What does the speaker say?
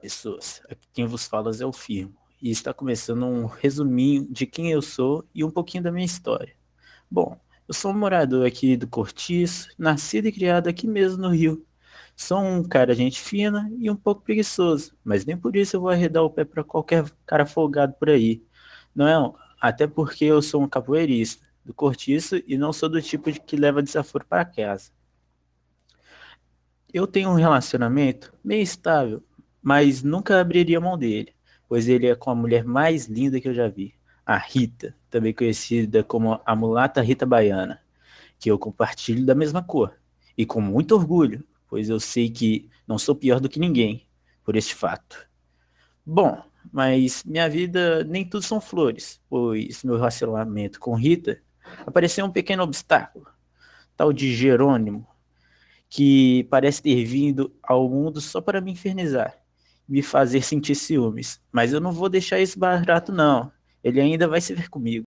pessoas, aqui quem vos fala é o Firmo, e está começando um resuminho de quem eu sou e um pouquinho da minha história. Bom, eu sou um morador aqui do Cortiço, nascido e criado aqui mesmo no Rio. Sou um cara gente fina e um pouco preguiçoso, mas nem por isso eu vou arredar o pé para qualquer cara folgado por aí. Não é? Até porque eu sou um capoeirista do Cortiço e não sou do tipo de que leva desaforo para casa. Eu tenho um relacionamento meio estável, mas nunca abriria mão dele, pois ele é com a mulher mais linda que eu já vi, a Rita, também conhecida como a mulata Rita Baiana, que eu compartilho da mesma cor, e com muito orgulho, pois eu sei que não sou pior do que ninguém por este fato. Bom, mas minha vida nem tudo são flores, pois meu relacionamento com Rita apareceu um pequeno obstáculo, tal de Jerônimo, que parece ter vindo ao mundo só para me infernizar me fazer sentir ciúmes. Mas eu não vou deixar isso barato, não. Ele ainda vai se ver comigo.